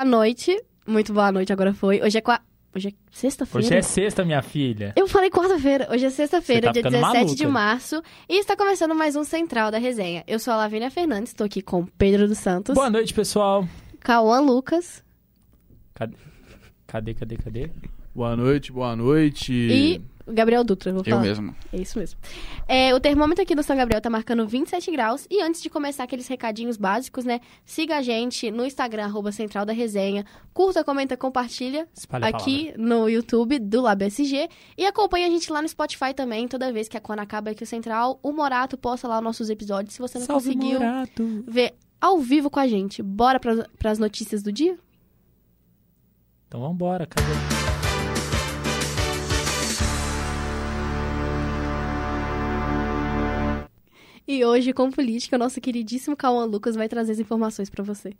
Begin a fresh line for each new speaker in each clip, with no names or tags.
Boa noite. Muito boa noite, agora foi. Hoje é qua... Hoje é sexta-feira?
Hoje é sexta, minha filha.
Eu falei quarta-feira. Hoje é sexta-feira,
tá
dia
ficando
17 de
maluca.
março. E está começando mais um Central da Resenha. Eu sou a Lavínia Fernandes, estou aqui com Pedro dos Santos,
Boa noite, pessoal.
Cauã Lucas
Cadê, cadê, cadê? cadê?
Boa noite, boa noite.
e Gabriel Dutra. Vou
Eu
falar.
mesmo.
É isso mesmo. É, o termômetro aqui do São Gabriel tá marcando 27 graus. E antes de começar aqueles recadinhos básicos, né? Siga a gente no Instagram, arroba Central da Resenha. Curta, comenta, compartilha
Espalha
aqui no YouTube do Lab SG. E acompanha a gente lá no Spotify também. Toda vez que a quando acaba aqui o Central, o Morato posta lá os nossos episódios. Se você não
Salve,
conseguiu
Morato.
ver ao vivo com a gente, bora para as notícias do dia?
Então vambora, cadê?
E hoje, com política, o nosso queridíssimo Cauã Lucas vai trazer as informações para você.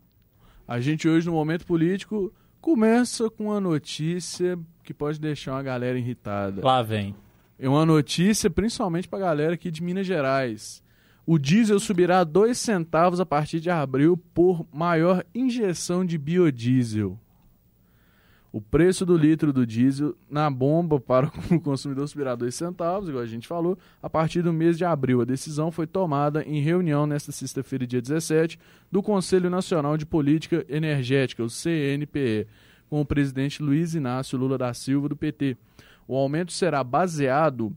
A gente hoje, no momento político, começa com uma notícia que pode deixar uma galera irritada.
Lá vem.
É uma notícia principalmente pra galera aqui de Minas Gerais. O diesel subirá 2 centavos a partir de abril por maior injeção de biodiesel. O preço do litro do diesel na bomba para o consumidor subirá 2 centavos, igual a gente falou, a partir do mês de abril. A decisão foi tomada em reunião nesta sexta-feira, dia 17, do Conselho Nacional de Política Energética, o CNPE, com o presidente Luiz Inácio Lula da Silva, do PT. O aumento será baseado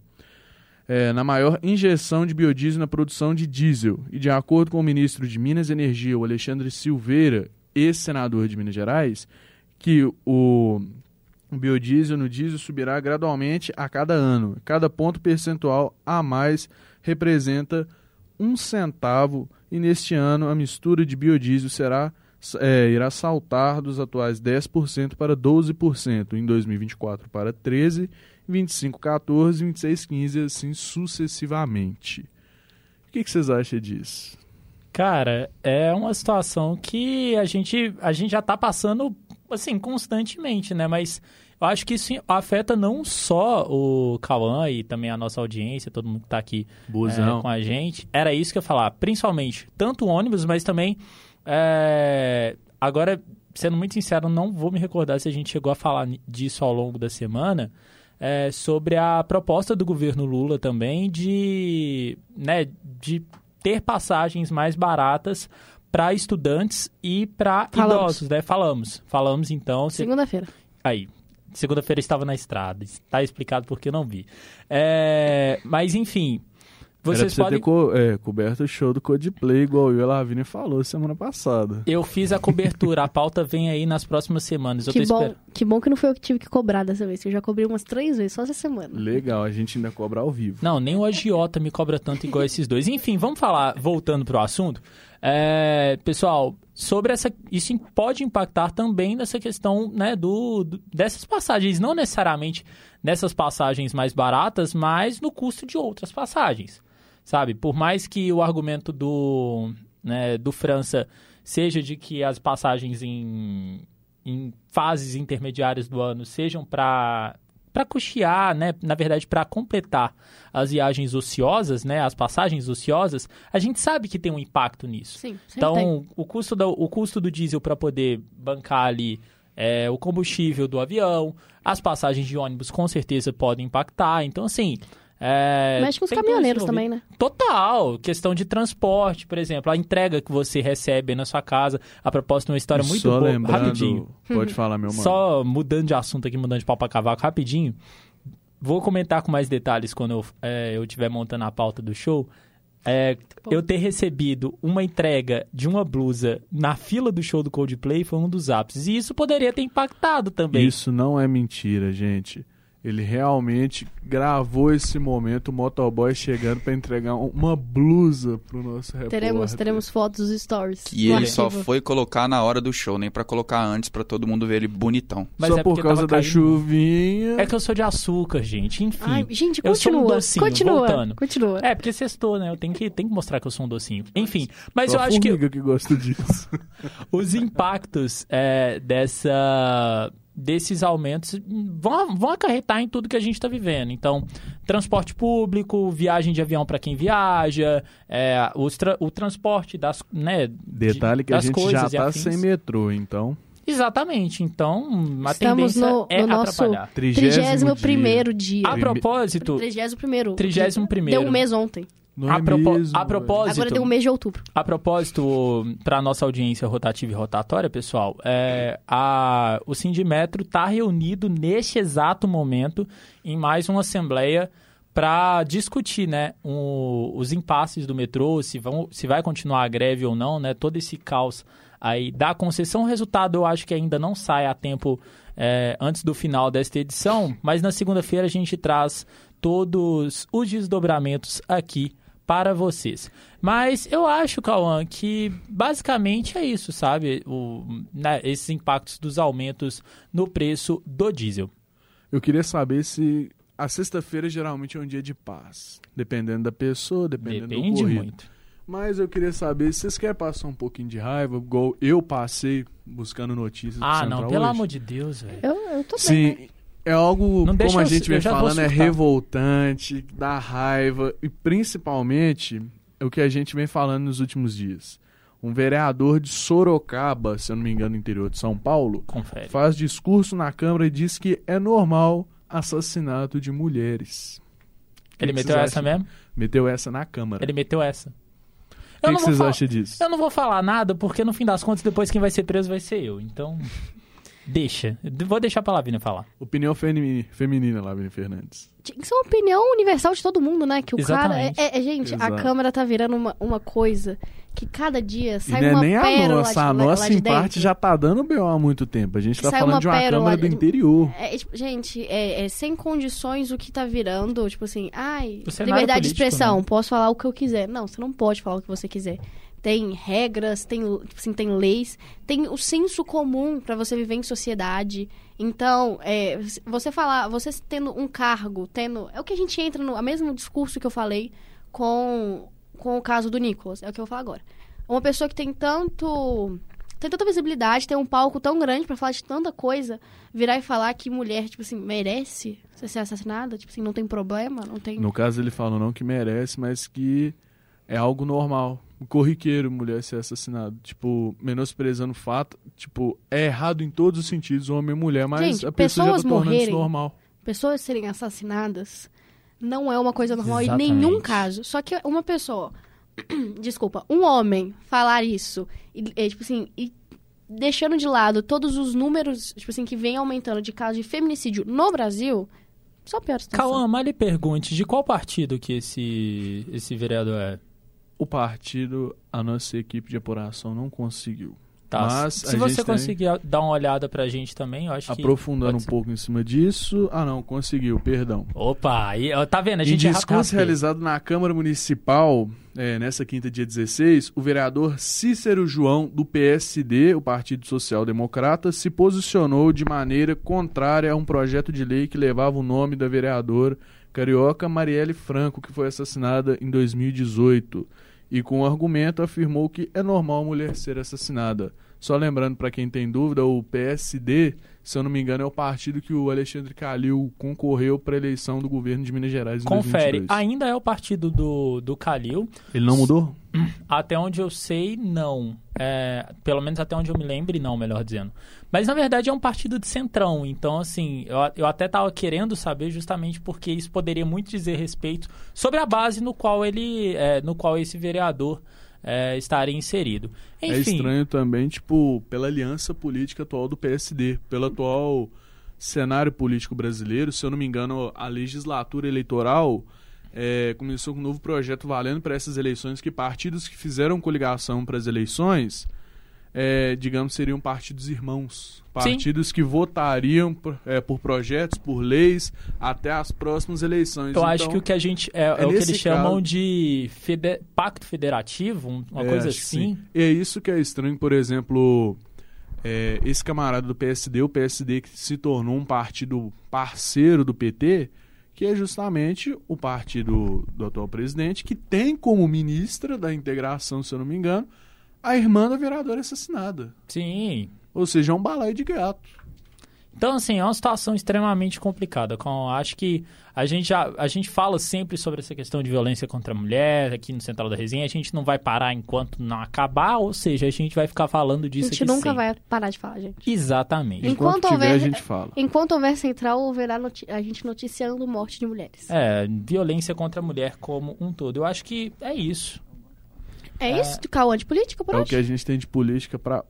eh, na maior injeção de biodiesel na produção de diesel. E de acordo com o ministro de Minas e Energia, o Alexandre Silveira, ex-senador de Minas Gerais, que o biodiesel no diesel subirá gradualmente a cada ano. Cada ponto percentual a mais representa um centavo e neste ano a mistura de biodiesel será é, irá saltar dos atuais 10% para 12%, em 2024 para 13%, 25 14, 26 15 e assim sucessivamente. O que, que vocês acham disso?
Cara, é uma situação que a gente, a gente já tá passando, assim, constantemente, né? Mas eu acho que isso afeta não só o Cauã e também a nossa audiência, todo mundo que tá aqui é, com a gente. Era isso que eu ia falar. Principalmente, tanto o ônibus, mas também. é, Agora, sendo muito sincero, não vou me recordar se a gente chegou a falar disso ao longo da semana. é, sobre a proposta do governo Lula também de, né, de ter passagens mais baratas para estudantes e para idosos, né? Falamos. Falamos então. se-
Segunda-feira.
Aí. Segunda-feira estava na estrada. Está explicado porque eu não vi. É, mas, enfim.
Era pra
Vocês
você
podem.
ter co é, coberto o show do Codeplay, igual eu e a Lavínia falou semana passada.
Eu fiz a cobertura. A pauta vem aí nas próximas semanas. Eu
Que
tô
bom,
esperando.
que bom que não foi eu que tive que cobrar dessa vez, que eu já cobri umas três vezes só essa semana.
Legal, a gente ainda cobra ao vivo.
Não, nem o agiota me cobra tanto igual esses dois. Enfim, vamos falar, voltando pro assunto. É, pessoal, sobre essa. Isso pode impactar também nessa questão, né, do, do- dessas passagens. Não necessariamente nessas passagens mais baratas, mas no custo de outras passagens. Sabe? Por mais que o argumento do, né, do França seja de que as passagens em, em fases intermediárias do ano sejam para para custear, né, na verdade para completar as viagens ociosas, né, as passagens ociosas, a gente sabe que tem um impacto nisso.
Sim,
Então,
tem.
o custo, do, o custo do diesel para poder bancar ali é, o combustível do avião, as passagens de ônibus com certeza podem impactar. Então, assim. É,
Mexe com os caminhoneiros também, né?
Total, questão de transporte, por exemplo, a entrega que você recebe na sua casa. A propósito, uma história
E
muito
Só
boa.
lembrando,
Rapidinho.
pode falar, meu mano.
Só mudando de assunto aqui, mudando de pau pra cavaco, rapidinho. Vou comentar com mais detalhes quando eu, é, eu estiver montando a pauta do show. É, eu ter recebido uma entrega de uma blusa na fila do show do Coldplay foi um dos ápices. E isso poderia ter impactado também.
Isso não é mentira, gente. Ele realmente gravou esse momento, o motoboy chegando pra entregar um- uma blusa pro nosso repórter.
Teremos, teremos fotos dos stories.
E ele só
arquivo.
foi colocar na hora do show, nem pra colocar antes pra todo mundo ver ele bonitão.
Mas
Só
é
por causa da
caindo.
chuvinha.
É que eu sou de açúcar, gente. Enfim.
Ai, gente,
eu sou um
continua.
docinho,
continua.
voltando.
Continua.
É, porque sextou, né? Eu tenho que, tenho que mostrar que eu sou um docinho. Enfim, mas
Só
eu acho que
que gosta disso.
os impactos é, dessa, desses aumentos vão, vão acarretar em tudo que a gente está vivendo. Então, transporte público, viagem de avião para quem viaja, é, os tra- o transporte das, né, de-
Detalhe que a gente já
coisas e
tá
afins.
sem metrô, então.
Exatamente. Então, a
Estamos
tendência
no,
é
no nosso
atrapalhar.
31
dia.
primeiro dia.
A propósito,
31
Trigésimo primeiro.
Deu um mês ontem.
Não
a,
é
propo-
mesmo,
a propósito,
Agora deu um mês de outubro.
A propósito, para nossa audiência rotativa e rotatória, pessoal, é, a, o Sindimetro está reunido neste exato momento em mais uma assembleia para discutir né, o- os impasses do metrô, se, vão, se vai continuar a greve ou não, né, todo esse caos aí da concessão. O resultado eu acho que ainda não sai a tempo é, antes do final desta edição, mas na segunda-feira a gente traz todos os desdobramentos aqui para vocês. Mas eu acho, Cauã, que basicamente é isso, sabe? O, né, esses impactos dos aumentos no preço do diesel.
Eu queria saber se a sexta-feira geralmente é um dia de paz. Dependendo da pessoa, dependendo do
Depende
corrido.
muito.
Mas eu queria saber se vocês querem passar um pouquinho de raiva, igual eu passei buscando notícias do
Ah, não, pelo
hoje.
amor de Deus, velho.
Eu, eu tô bem. né?
É algo,
Não
como a
eu-
gente
eu
vem
vou
falando, é revoltante, dá raiva e principalmente é o que a gente vem falando nos últimos dias. Um vereador de Sorocaba, se eu não me engano, no interior de São Paulo,
Confere.
faz discurso na Câmara e diz que é normal assassinato de mulheres.
Ele
que
meteu essa
acham?
mesmo?
Meteu essa na Câmara.
Ele meteu essa.
O
Eu
que, que vocês acham disso?
Eu não vou falar nada, porque no fim das contas, depois quem vai ser preso vai ser eu. Então, deixa. Vou deixar pra Lavínia falar.
Opinião femi- feminina, Lavínia Fernandes.
Isso é uma opinião universal de todo mundo, né? Que o
Exatamente.
cara. É, é- gente,
Exato.
a Câmara tá virando uma, uma coisa que cada dia
E
sai
não é
uma
nem a nossa,
de,
a nossa
de
em parte já tá dando B.O. há muito tempo. A gente tá
Sai
falando
uma
de uma
pérola
Câmara do
de-
interior.
É, tipo, gente, é, é sem condições o que tá virando, tipo assim, ai, liberdade de
político,
expressão,
né?
posso falar o que eu quiser. Não, você não pode falar o que você quiser. Tem regras, tem, tipo assim, tem leis, tem o senso comum pra você viver em sociedade. Então, é, você falar, você tendo um cargo, tendo. É o que a gente entra no. É o mesmo discurso que eu falei com, com o caso do Nicolas. É o que eu vou falar agora. Uma pessoa que tem tanto. Tem tanta visibilidade, tem um palco tão grande pra falar de tanta coisa, virar e falar que mulher, tipo assim, merece ser assassinada, tipo assim, não tem problema, não tem.
No caso, ele fala não que merece, mas que é algo normal. Corriqueiro mulher ser assassinada. Tipo, menosprezando o fato. Tipo, é errado em todos os sentidos, homem e mulher, mas
Gente,
a pessoa já tá tornando isso
morrerem
normal.
pessoas serem assassinadas não é uma coisa normal
Exatamente.
em nenhum caso. Só que uma pessoa, desculpa, um homem falar isso, e, e, tipo assim, e deixando de lado todos os números, tipo assim, que vem aumentando de casos de feminicídio no Brasil, só piora a situação.
Cauã, mas lhe pergunte, de qual partido que esse, esse vereador é?
O partido, a nossa equipe de apuração não conseguiu.
Tá.
Mas
Se você
gente tem-
conseguir dar uma olhada pra gente também, eu acho que...
Aprofundando um pouco em cima disso. Ah, não, conseguiu, perdão.
Opa, ó, tá vendo? A
Em
gente é
discurso realizado na Câmara Municipal, é, nessa quinta, dia 16, o vereador Cícero João, do PSD, o Partido Social Democrata, se posicionou de maneira contrária a um projeto de lei que levava o nome da vereadora carioca Marielle Franco, que foi assassinada em 2018. E com o argumento afirmou que é normal a mulher ser assassinada. Só lembrando para quem tem dúvida, o PSD, se eu não me engano, é o partido que o Alexandre Calil concorreu para a eleição do governo de Minas Gerais em
Confere,
2022.
ainda é o partido do, do Calil.
Ele não mudou?
Até onde eu sei, não. É, pelo menos até onde eu me lembre, não, melhor dizendo. Mas na verdade é um partido de centrão. Então, assim, eu, eu até estava querendo saber justamente porque isso poderia muito dizer respeito sobre a base no qual ele. é, no qual esse vereador é, estaria inserido.
É
Enfim.
estranho também, tipo, pela aliança política atual do PSD, pelo atual cenário político brasileiro. Se eu não me engano, a legislatura eleitoral é, começou com um novo projeto valendo para essas eleições que partidos que fizeram coligação para as eleições, é, digamos, seriam partidos irmãos. Partidos que votariam por, é, por projetos, por leis, até as próximas eleições.
Eu acho
Então,
que o que a gente. É, é
é
o que
nesse
eles chamam
caso-
de fede- pacto federativo, um- uma
É,
coisa
acho que
assim.
sim. E é isso que é estranho, por exemplo, é, esse camarada do PSD, o PSD que se tornou um partido parceiro do PT, que é justamente o partido do atual presidente, que tem como ministra da integração, se eu não me engano, a irmã da vereadora assassinada.
Sim.
Ou seja, é um balaio de gato.
Então, assim, é uma situação extremamente complicada. Com, acho que a gente, já, a gente fala sempre sobre essa questão de violência contra a mulher aqui no Central da Resenha. A gente não vai parar enquanto não acabar, ou seja, a gente vai ficar falando disso
A gente
aqui
nunca
sempre.
vai parar de falar, gente.
Exatamente.
Enquanto
Enquanto tiver,
houver-
a gente fala.
Enquanto houver central, haverá noti- a gente noticiando morte de mulheres.
É, violência contra a mulher como um todo. Eu acho que é isso.
É, isso? Cauã de política por
É o que a gente tem de política pra.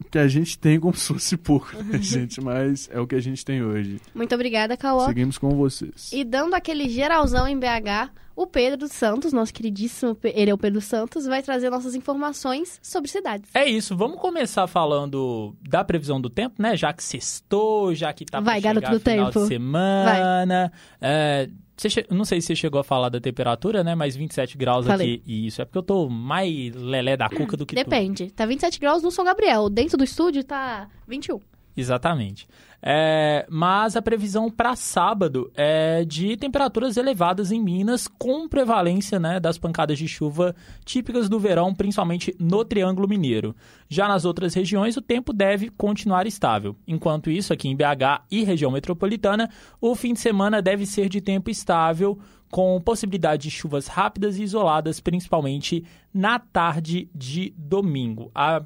O que a gente tem como se fosse pouco, né, gente? Mas é o que a gente tem hoje.
Muito obrigada, Cauã.
Seguimos com vocês.
E dando aquele geralzão em BH, o Pedro Santos, nosso queridíssimo, ele é o Pedro Santos, vai trazer nossas informações sobre cidades.
É isso, vamos começar falando da previsão do tempo, né? Já que sextou, já que tá
Vai, garoto do
final
tempo.
de semana. É, você Não sei se você chegou a falar da temperatura, né? Mas 27 graus
Falei.
aqui. E isso é porque eu tô mais lelé da cuca do que tu.
Depende. Tá 27 graus no São Gabriel. Dentro do estúdio tá 21.
Exatamente. É, mas a previsão para sábado é de temperaturas elevadas em Minas, com prevalência né, das pancadas de chuva típicas do verão, principalmente no Triângulo Mineiro. Já nas outras regiões, o tempo deve continuar estável. Enquanto isso, aqui em BH e região metropolitana, o fim de semana deve ser de tempo estável, com possibilidade de chuvas rápidas e isoladas, principalmente na tarde de domingo. A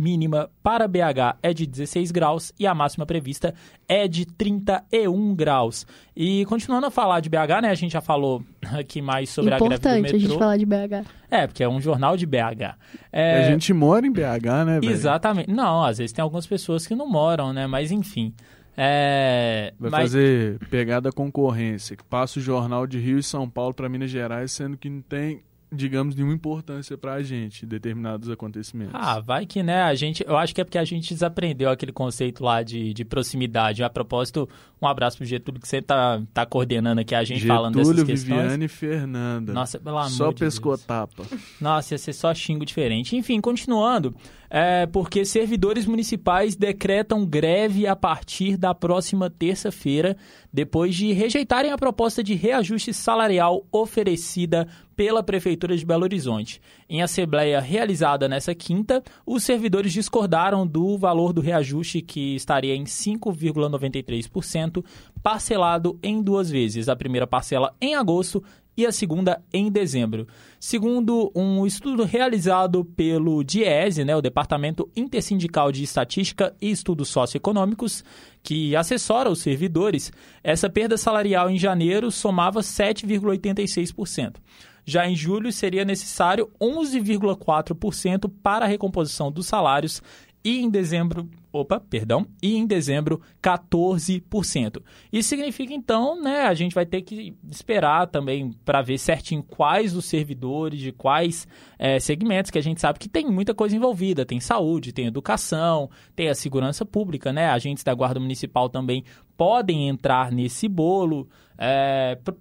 mínima para BH é de 16 graus e a máxima prevista é de 31 graus. E continuando a falar de BH, né? A gente já falou aqui mais sobre a greve do
Importante
metrô.
a gente falar de BH.
É, porque é um jornal de BH. É,
A gente mora em BH, né, velho?
Exatamente. Não, às vezes tem algumas pessoas que não moram, né? Mas enfim. É,
Vai
mas-
fazer pegada concorrência, que passa o jornal de Rio e São Paulo pra Minas Gerais, sendo que não tem, digamos, nenhuma importância pra gente determinados acontecimentos.
Ah, vai que, né? A gente, eu acho que é porque a gente desaprendeu aquele conceito lá de, de proximidade. A propósito, um abraço pro Getúlio que você tá, tá coordenando aqui a gente falando dessas
Getúlio,
questões.
Viviane e Fernanda.
Nossa, pelo amor
Só
de Deus.
pescotapa.
Nossa, ia ser só xingo diferente. Enfim, continuando, é porque servidores municipais decretam greve a partir da próxima terça-feira, depois de rejeitarem a proposta de reajuste salarial oferecida pela Prefeitura de Belo Horizonte. Em assembleia realizada nessa quinta, os servidores discordaram do valor do reajuste, que estaria em 5,93%, parcelado em duas vezes. A primeira parcela em agosto e a segunda em dezembro. Segundo um estudo realizado pelo DIESE, né, o Departamento Intersindical de Estatística e Estudos Socioeconômicos, que assessora os servidores, essa perda salarial em janeiro somava 7,86%. Já em julho seria necessário 11,4% para a recomposição dos salários e em dezembro, opa, perdão, e em dezembro 14%. Isso significa então, né, a gente vai ter que esperar também para ver certinho quais os servidores de quais eh, segmentos que a gente sabe que tem muita coisa envolvida, tem saúde, tem educação, tem a segurança pública, né? Agentes da Guarda Municipal também podem entrar nesse bolo. pro-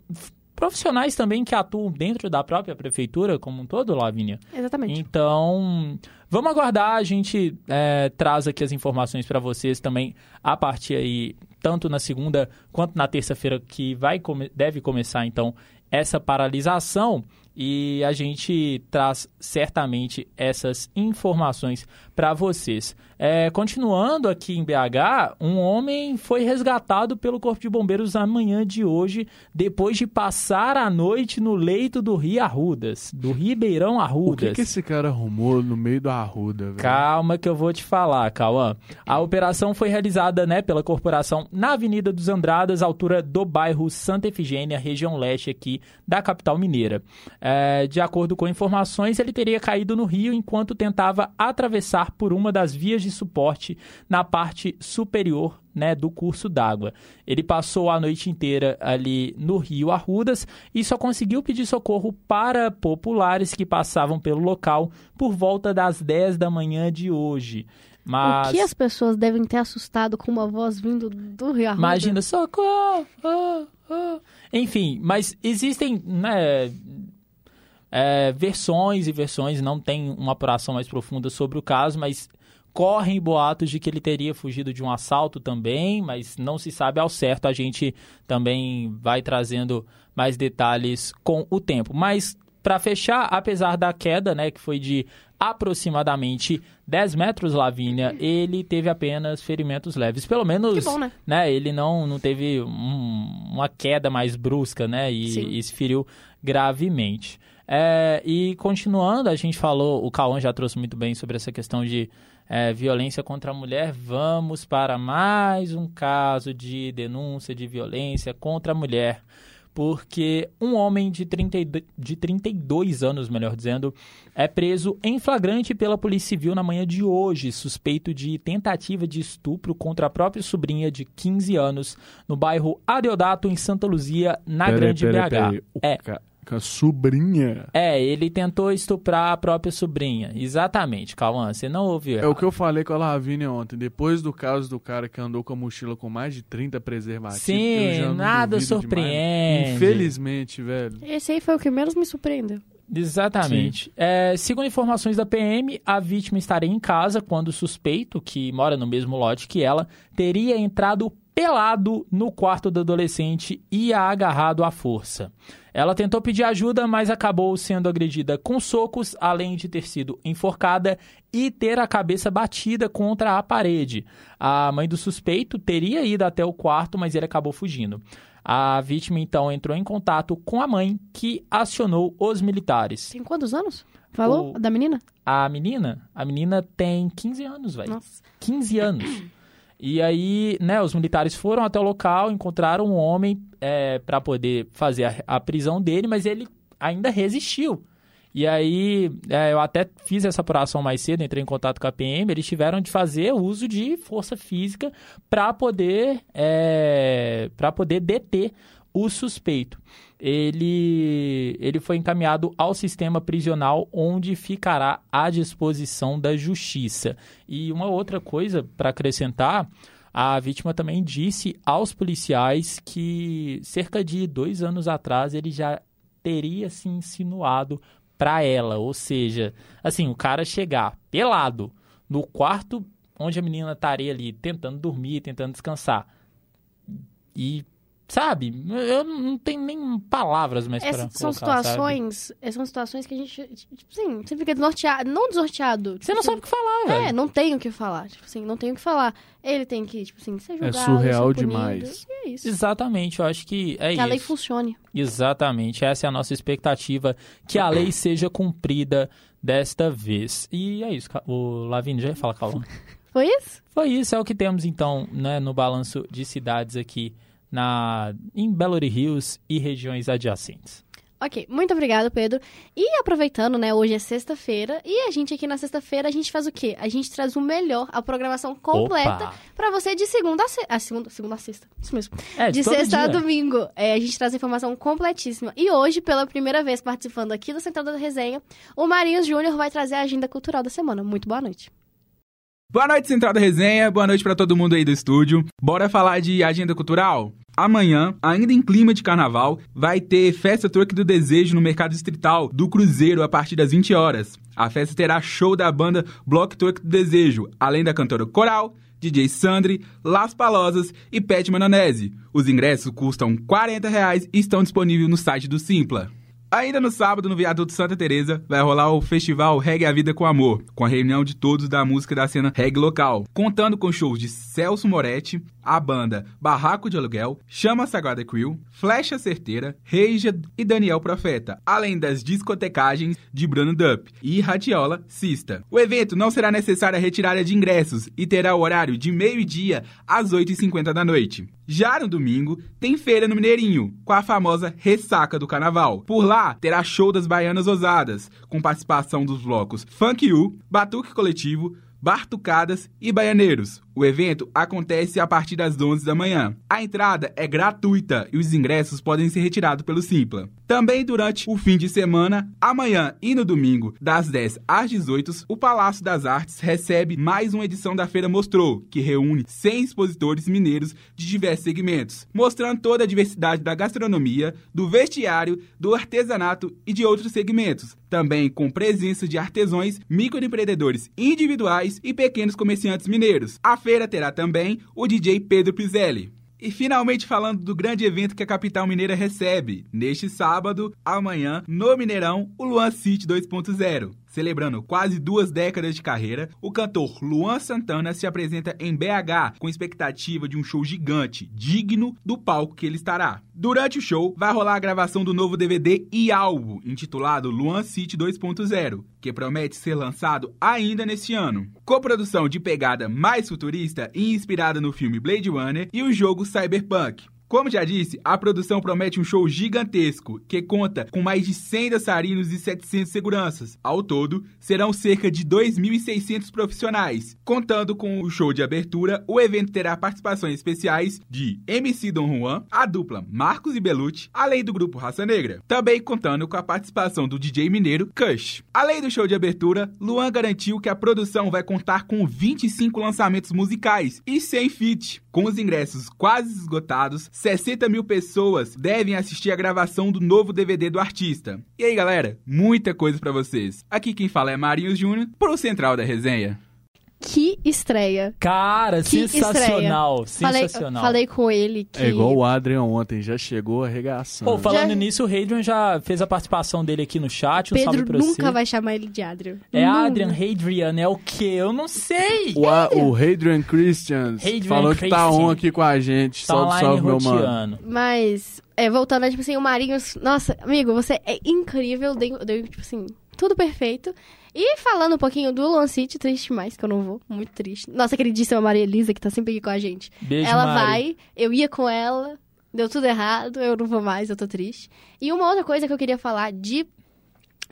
profissionais também que atuam dentro da própria prefeitura como um todo, Lavínia.
Exatamente.
Então, vamos aguardar. A gente é, traz aqui as informações para vocês também a partir aí, tanto na segunda quanto na terça-feira, que vai deve começar então essa paralisação. E a gente traz certamente essas informações para vocês. É, continuando aqui em BH, um homem foi resgatado pelo Corpo de Bombeiros na manhã de hoje, depois de passar a noite no leito do Rio Arrudas, do Ribeirão
O
Arrudas.
que, que esse cara arrumou no meio do Arruda, velho?
Calma que eu vou te falar, Cauã. A operação foi realizada né, pela corporação na Avenida dos Andradas, altura do bairro Santa Efigênia, região leste aqui da capital mineira. É, de acordo com informações, ele teria caído no rio enquanto tentava atravessar por uma das vias de suporte na parte superior né, do curso d'água. Ele passou a noite inteira ali no rio Arrudas e só conseguiu pedir socorro para populares que passavam pelo local por volta das 10 da manhã de hoje. Mas
O que as pessoas devem ter assustado com uma voz vindo do Rio Arruda?
imagina, socorro! ah, ah. Enfim, mas existem né, é, versões e versões, não tem uma apuração mais profunda sobre o caso, mas correm boatos de que ele teria fugido de um assalto também, mas não se sabe ao certo. A gente também vai trazendo mais detalhes com o tempo. Mas para fechar, apesar da queda, né, que foi de aproximadamente 10 metros, Lavínia, ele teve apenas ferimentos leves. Pelo menos,
bom, né?
né, ele não, não teve um- uma queda mais brusca, né, e, e se feriu gravemente. É, e continuando, a gente falou, o Cauã já trouxe muito bem sobre essa questão de é, violência contra a mulher. Vamos para mais um caso de denúncia de violência contra a mulher. Porque um homem de, 30, e do- de 32 anos, melhor dizendo, é preso em flagrante pela Polícia Civil na manhã de hoje, suspeito de tentativa de estupro contra a própria sobrinha de 15 anos, no bairro Adeodato, em Santa Luzia, na Grande BH.
O
É.
ca- com a sobrinha.
É, ele tentou estuprar a própria sobrinha. Exatamente, Cauã, você não ouviu.
É o que eu falei com a Lavínia ontem. Depois do caso do cara que andou com a mochila com mais de 30 preservativos.
Sim,
eu já não
nada surpreende.
demais. Infelizmente, velho.
Esse aí foi o que menos me surpreendeu.
Exatamente. É, segundo informações da PM, a vítima estaria em casa quando o suspeito, que mora no mesmo lote que ela, teria entrado pelado no quarto do adolescente e a agarrado à força. Ela tentou pedir ajuda, mas acabou sendo agredida com socos, além de ter sido enforcada e ter a cabeça batida contra a parede. A mãe do suspeito teria ido até o quarto, mas ele acabou fugindo. A vítima então entrou em contato com a mãe, que acionou os militares.
Tem quantos anos? Falou?
O-
Da menina?
A menina, a menina tem 15 anos, velho.
Nossa.
15 anos. E aí, né, os militares foram até o local, encontraram um homem é, para poder fazer a, a prisão dele, mas ele ainda resistiu. E aí, é, eu até fiz essa apuração mais cedo, entrei em contato com a PM, eles tiveram de fazer uso de força física para poder, é, poder deter o suspeito. Ele, ele foi encaminhado ao sistema prisional, onde ficará à disposição da justiça. E uma outra coisa para acrescentar, a vítima também disse aos policiais que cerca de dois anos atrás ele já teria se insinuado para ela, ou seja, assim, o cara chegar pelado no quarto onde a menina estaria ali tentando dormir, tentando descansar. E sabe, eu não tenho nem palavras mais para
Essas são
colocar, sabe?
situações, essas são situações que a gente, tipo assim, você fica desnorteado, não desnorteado. tipo
Você não
assim,
sabe o que falar,
É,
velho.
não tem o que falar. Tipo assim, não tem o que falar. Ele tem que, tipo assim, ser julgado,
surreal
ser punido,
demais.
E é isso.
Exatamente, eu acho que é
que
isso.
a lei funcione.
Exatamente, essa é a nossa expectativa, que a lei seja cumprida desta vez. E é isso, o Lavigne já ia falar, Calma.
Foi isso?
Foi isso, é o que temos então né, no balanço de cidades aqui na, em Belo Hills e regiões adjacentes.
Ok, muito obrigado, Pedro. E aproveitando, né, hoje é sexta-feira, e a gente aqui na sexta-feira, a gente faz o quê? A gente traz o melhor, a programação completa
Opa!
pra você de segunda a sexta. Ah, segunda, segunda a sexta, isso mesmo.
É,
De
todo
sexta a
dia.
domingo, é, a gente traz informação completíssima. E hoje, pela primeira vez participando aqui do Central da Resenha, o Marinhos Júnior vai trazer a agenda cultural da semana. Muito boa noite.
Boa noite, Central da Resenha. Boa noite pra todo mundo aí do estúdio. Bora falar de agenda cultural? Amanhã, ainda em clima de carnaval, vai ter Festa Truque do Desejo no Mercado Distrital do Cruzeiro a partir das 20 horas. A festa terá show da banda Block Truque do Desejo, além da cantora Coral, DJ Sandri, Las Palosas e Pet Manonese. Os ingressos custam 40 reais e estão disponíveis no site do Simpla. Ainda no sábado, no Viaduto Santa Teresa, vai rolar o festival Reggae a Vida com Amor, com a reunião de todos da música da cena reggae local, contando com shows de Celso Moretti, a banda Barraco de Aluguel, Chama Sagrada Crew, Flecha Certeira, Reija e Daniel Profeta, além das discotecagens de Bruno Dupp e Radiola Sista. O evento não será necessária a retirada de ingressos e terá o horário de meio-dia às 8h50 da noite. Já no domingo, tem feira no Mineirinho, com a famosa Ressaca do Carnaval. Por lá, terá show das Baianas Ousadas, com participação dos blocos Funk U, Batuque Coletivo, Bartucadas e Baianeiros. O evento acontece a partir das 11 da manhã. A entrada é gratuita e os ingressos podem ser retirados pelo Simpla. Também durante o fim de semana, amanhã e no domingo, das 10 às 18, o Palácio das Artes recebe mais uma edição da Feira Mostrou, que reúne 100 expositores mineiros de diversos segmentos, mostrando toda a diversidade da gastronomia, do vestiário, do artesanato e de outros segmentos. Também com presença de artesãos, microempreendedores individuais e pequenos comerciantes mineiros. A feira terá também o DJ Pedro Pizelli. E finalmente falando do grande evento que a capital mineira recebe, neste sábado, amanhã, no Mineirão, o Luan City 2.0. Celebrando quase duas décadas de carreira, o cantor Luan Santana se apresenta em BH com expectativa de um show gigante, digno do palco que ele estará. Durante o show, vai rolar a gravação do novo DVD e álbum, intitulado Luan City 2.0, que promete ser lançado ainda neste ano. Coprodução de pegada mais futurista e inspirada no filme Blade Runner e o jogo Cyberpunk. Como já disse, a produção promete um show gigantesco, que conta com mais de 100 dançarinos e 700 seguranças. Ao todo, serão cerca de 2.600 profissionais. Contando com o show de abertura, o evento terá participações especiais de MC Don Juan, a dupla Marcos e Belucci, além do grupo Raça Negra. Também contando com a participação do DJ mineiro Kush. Além do show de abertura, Luan garantiu que a produção vai contar com 25 lançamentos musicais e 100 feat. Com os ingressos quase esgotados, 60 mil pessoas devem assistir a gravação do novo DVD do artista. E aí, galera, muita coisa para vocês. Aqui quem fala é Marinhos Júnior, pro Central da Resenha.
Que estreia.
Cara,
Que
sensacional.
Falei,
Sensacional.
falei com ele que.
É igual o Adrian ontem, já chegou arregaçando.
Pô, falando
Já-
nisso, o Hadrian já fez a participação dele aqui no chat. Um salve
Pedro
pra
nunca
você.
vai chamar ele de Adrian.
É
Nunca.
Adrian, Hadrian, é o quê? Eu não sei.
O, a- o Hadrian Christians
Hadrian
falou que tá
Christian.
on aqui com a gente.
Tá
salve, salve, meu mano.
roteando.
Mas, é, voltando, é, tipo assim, o Marinhos. Nossa, amigo, você é incrível. Deu, deu, tipo assim, tudo perfeito. E falando um pouquinho do Luan City, triste mais, que eu não vou. Muito triste. Nossa queridíssima Maria Elisa, que tá sempre aqui com a gente.
Beijo,
ela
Mari.
vai, eu ia com ela, deu tudo errado, eu não vou mais, eu tô triste. E uma outra coisa que eu queria falar de,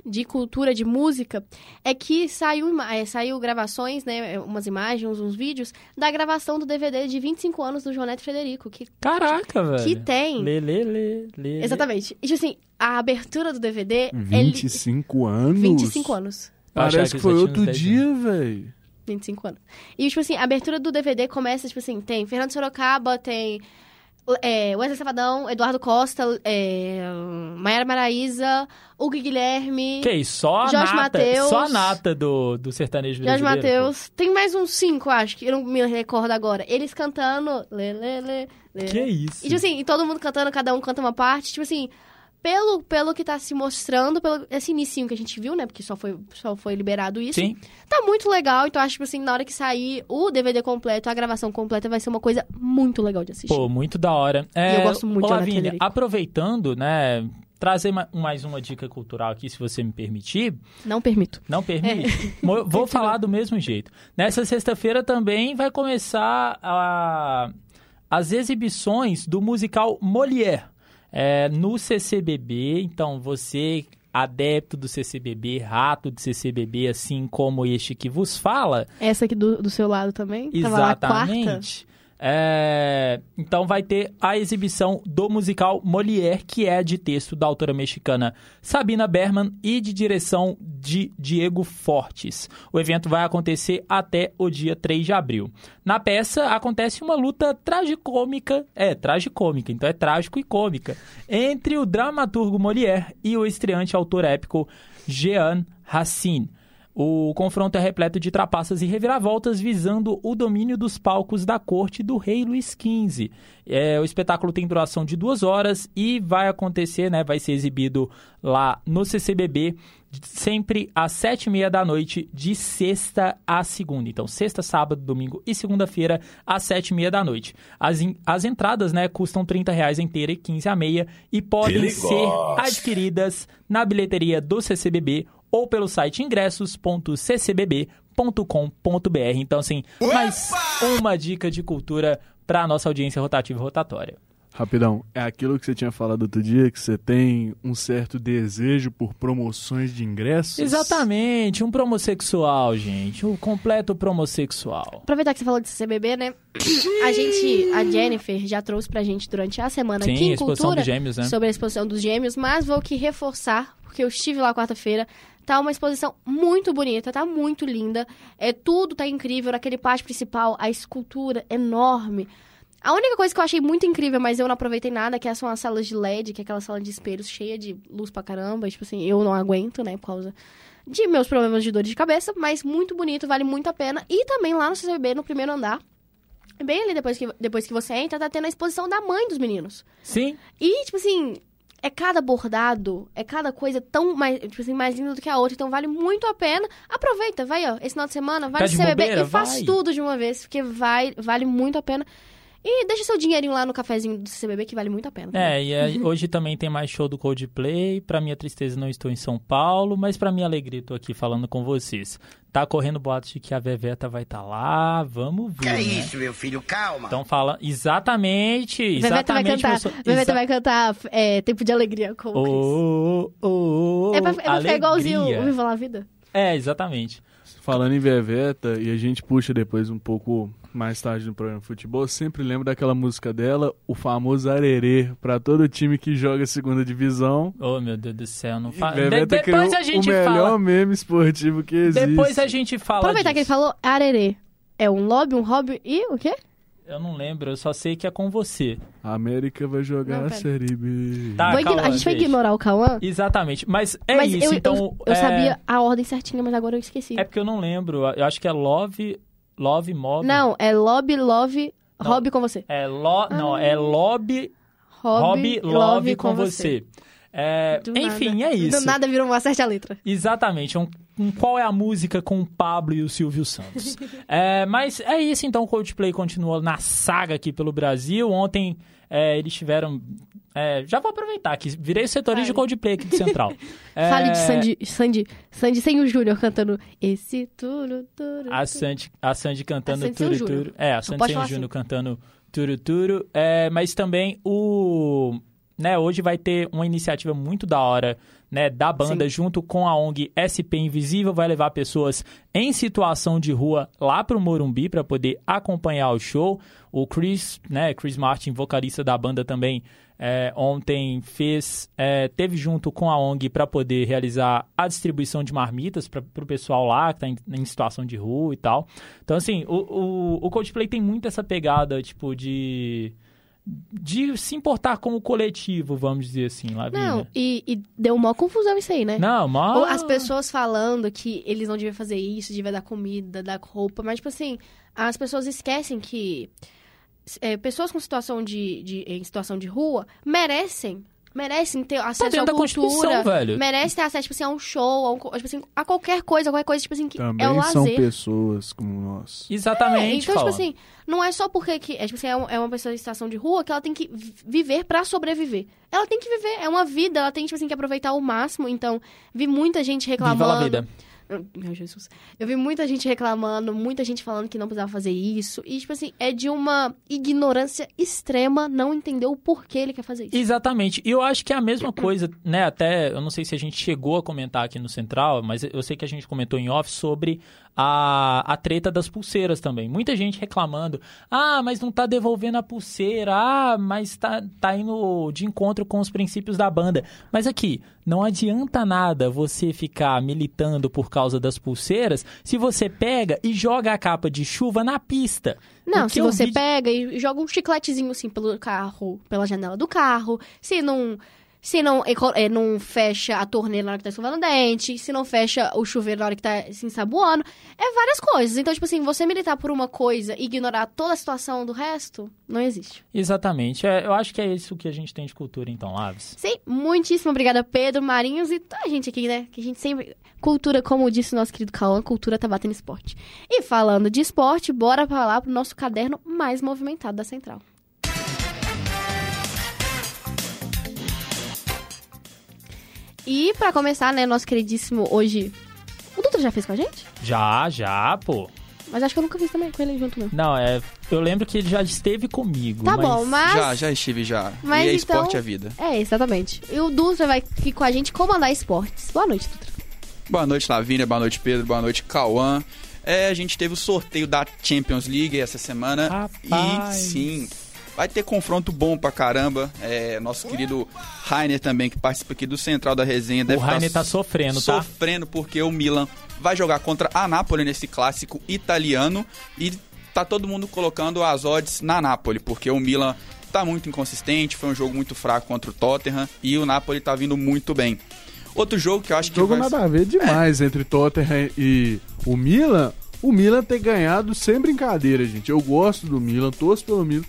de cultura, de música, é que saiu, é, saiu gravações, né, umas imagens, uns vídeos, da gravação do DVD de 25 anos do João Neto Frederico, que,
Caraca, velho.
que tem...
Lê, lê, lê, lê.
Exatamente. E, tipo assim, a abertura do DVD... ele-
25 anos?
25 anos.
Parece
que
que foi outro
uns 10
dia, velho.
25 anos. E, tipo assim, a abertura do DVD começa, tipo assim, tem Fernando Sorocaba, tem é, Wesley Safadão, Eduardo Costa, é, Maiara Maraíza, Hugo Guilherme,
Que isso, só a
Jorge
nata,
Mateus.
só a nata do, do sertanejo
Jorge
brasileiro.
Matheus. Tem mais uns cinco, acho, que eu não me recordo agora. Eles cantando... Lê, lê, lê, lê.
Que isso.
E, tipo assim, e todo mundo cantando, cada um canta uma parte. Tipo assim, pelo, pelo que tá se mostrando, pelo esse inicinho que a gente viu, né? Porque só foi, só foi liberado isso.
Sim.
Tá muito legal. Então, acho, tipo assim, na hora que sair o DVD completo, a gravação completa, vai ser uma coisa muito legal de assistir.
Pô, muito da hora. É,
eu gosto muito
Lavínia, aproveitando, né, trazer ma- mais uma dica cultural aqui, se você me permitir.
Não permito.
Não permite? Mo- Vou falar do mesmo jeito. Nessa sexta-feira também vai começar a- as exibições do musical Molière é, no CCBB. Então, você, adepto do CCBB, rato do CCBB, assim como este que vos fala,
Essa aqui do, do seu lado também.
Exatamente. É, então vai ter a exibição do musical Molière, que é de texto da autora mexicana Sabina Berman e de direção de Diego Fortes. O evento vai acontecer até o dia 3 de abril. Na peça acontece uma luta tragicômica, é, tragicômica, então é trágico e cômica, entre o dramaturgo Molière e o estreante autor épico Jean Racine. O confronto é repleto de trapaças e reviravoltas visando o domínio dos palcos da corte do rei Luís XV. É, o espetáculo tem duração de duas horas e vai acontecer, né? Vai ser exibido lá no CCBB sempre às sete e meia da noite, de sexta a segunda. Então, sexta, sábado, domingo e segunda-feira, às sete e meia da noite. As, in- as entradas, né, custam 30 reais inteira e 15 a meia e podem ser adquiridas na bilheteria do CCBB ou pelo site ingressos.ccbb.com.br. Então, assim, mais uma dica de cultura para a nossa audiência rotativa e rotatória.
Rapidão, é aquilo que você tinha falado outro dia, que você tem um certo desejo por promoções de ingressos?
Exatamente, um promossexual, gente. Um completo promossexual.
Aproveitar que você falou de CCBB, né? A gente, a Jennifer já trouxe pra gente durante a semana aqui
Sim,
em
a exposição
Cultura
dos gêmeos, né?
sobre a exposição dos gêmeos, mas vou aqui reforçar, porque eu estive lá quarta-feira. Tá uma exposição muito bonita, tá muito linda. É tudo tá incrível, naquele pátio principal, a escultura enorme. A única coisa que eu achei muito incrível, mas eu não aproveitei nada, que são as salas de LED, que é aquela sala de espelhos cheia de luz pra caramba. e, Tipo assim, eu não aguento, né, por causa de meus problemas de dor de cabeça, mas muito bonito, vale muito a pena. E também lá no CCB, no primeiro andar, Bem ali depois que, depois que você entra, tá tendo a exposição da mãe dos meninos.
Sim,
E, tipo assim, é cada bordado, é cada coisa tão mais, tipo assim, mais linda do que a outra. Então vale muito a pena. Aproveita, vai, ó, esse final de semana, vai
Tá
no CBB
bobeira?
e faz
Vai.
tudo de uma vez, porque vai, vale muito a pena. E deixa seu dinheirinho lá no cafezinho do CBB, que vale muito a pena.
É, e aí, hoje também tem mais show do Coldplay. Pra minha tristeza, não estou em São Paulo, mas pra minha alegria, tô aqui falando com vocês. Tá correndo boatos de que a Veveta vai estar lá, vamos ver.
Que é
né?
isso, meu filho? Calma.
Então fala exatamente,
Veveta vai
exatamente.
cantar, Veveta
exa-
vai cantar é, Tempo de Alegria com o Chris.
Ô, ô, ô,
é pra, é pra ficar igualzinho o Viva La Vida.
É, exatamente.
Falando em Veveta, e a gente puxa depois um pouco mais tarde no programa de futebol, eu sempre lembro daquela música dela, o famoso Arerê, pra todo time que joga segunda divisão.
Oh, meu Deus do céu, não fala.
Veveta
depois
criou
a gente
o melhor
fala.
meme esportivo que existe.
Depois a gente fala.
Aproveitar que ele
disso.
falou arerê. É um lobby, um hobby e o quê?
Eu não lembro, eu só sei que é com você.
A América vai jogar
Não,
a. Série B.
Tá,
Vou
Cauã,
a gente vai ignorar o Cauã?
Exatamente. Mas é
mas
isso,
eu,
então.
eu, eu
é...
sabia a ordem certinha, mas agora eu esqueci.
É porque eu não lembro. Eu acho que é Love. Love Mob.
Não, é lobby, love,
Não.
hobby com você.
É lo... Não, é Lobby.
Hobby,
Hobby Love com você. É,
Do
Enfim,
nada.
é isso.
Do nada virou uma certa letra.
Exatamente. Um, um qual é a música com o Pablo e o Silvio Santos? É, mas é isso, então o Coldplay continua na saga aqui pelo Brasil. Ontem é, eles tiveram. é, já vou aproveitar que virei setorista de. Coldplay aqui do Central. É,
Fale de Sandy, Sandy, Sandy sem o Júnior cantando esse turu, turu,
A. Sandy, a Sandy cantando
A Sandy
Turu. Turu. É, a Sandy sem o Júnior
assim.
cantando Turu Turu. É, mas também o. Né, hoje vai ter uma iniciativa muito da hora né, da banda,
Sim.
junto com a ONG SP Invisível, vai levar pessoas em situação de rua lá pro Morumbi para poder acompanhar o show. O Chris, né, Chris Martin, vocalista da banda também, é, ontem fez, é, teve junto com a ONG para poder realizar a distribuição de marmitas para o pessoal lá que está em, em situação de rua e tal. Então, assim, o, o, o Coldplay tem muito essa pegada, tipo, de de se importar com o coletivo, vamos dizer assim, Lavínia.
Não, e, e deu uma confusão isso aí, né?
Não.
Ou as pessoas falando que eles não deviam fazer isso, deviam dar comida, dar roupa, mas, tipo assim, as pessoas esquecem que é, pessoas com situação de, de, em situação de rua merecem. Merecem ter acesso
Tá dentro
à cultura,
velho.
merecem ter acesso, tipo assim, a um show, a, um tipo assim, a qualquer coisa, qualquer coisa, tipo assim, que
Também
é o
são
lazer.
pessoas como nós.
Exatamente,
então, tipo
Cauã.
assim, não é só porque que, é, tipo assim, é, um- é uma pessoa em situação de rua que ela tem que vi- viver pra sobreviver. Ela tem que viver, é uma vida, ela tem tipo assim, que aproveitar ao máximo. Então, vi muita gente reclamando.
Viva a vida.
Meu Jesus. Eu vi muita gente reclamando, muita gente falando que não precisava fazer isso. E, tipo assim, é de uma ignorância extrema não entender o porquê ele quer fazer isso.
Exatamente. E eu acho que é a mesma coisa, né? Até, eu não sei se a gente chegou a comentar aqui no Central, mas eu sei que a gente comentou em off sobre a, a treta das pulseiras também. Muita gente reclamando. Ah, mas não tá devolvendo a pulseira. Ah, mas tá, tá indo de encontro com os princípios da banda. Mas aqui, não adianta nada você ficar militando por causa das pulseiras se você pega e joga a capa de chuva na pista.
Não, se você
vi-
pega e joga um chicletezinho assim pelo carro, pela janela do carro, se não. Se não, é, não fecha a torneira na hora que tá escovando o dente, se não fecha o chuveiro na hora que tá se ensaboando, é várias coisas. Então, tipo assim, você militar por uma coisa e ignorar toda a situação do resto, não existe.
Exatamente. É, eu acho que é isso que a gente tem de cultura, então, Laves.
Sim, muitíssimo obrigada, Pedro, Marinhos e toda a gente aqui, né? Que a gente sempre. Cultura, como disse o nosso querido Cauã, cultura tá batendo esporte. E falando de esporte, bora pra lá pro nosso caderno mais movimentado da Central. E pra começar, né, nosso queridíssimo hoje. O Dutra já fez com a gente?
Já, já, pô.
Mas acho que eu nunca fiz também com ele junto, não.
Não, é. Eu lembro que ele já esteve comigo.
Tá
mas...
bom, mas.
Já, já estive já.
Mas
e é
então-
esporte a vida.
É, exatamente. E o Dutra vai aqui com a gente comandar esportes. Boa noite, Dutra.
Boa noite, Lavínia. Boa noite, Pedro. Boa noite, Cauã. É, a gente teve o sorteio da Champions League essa semana.
Rapaz.
E sim, vai ter confronto bom pra caramba. É, nosso querido Rainer também, que participa aqui do Central da Resenha.
O
deve
Rainer tá
tá
sofrendo, tá?
sofrendo porque o Milan vai jogar contra a Napoli nesse clássico italiano e tá todo mundo colocando as odds na Napoli, porque o Milan tá muito inconsistente, foi um jogo muito fraco contra o Tottenham e o Napoli tá vindo muito bem. Outro jogo que eu acho que
Jogo
vai
nada a ver demais entre Tottenham e o Milan. o Milan ter ganhado sem brincadeira, gente. Eu gosto do Milan, torço pelo Milan.